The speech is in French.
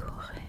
épicurien,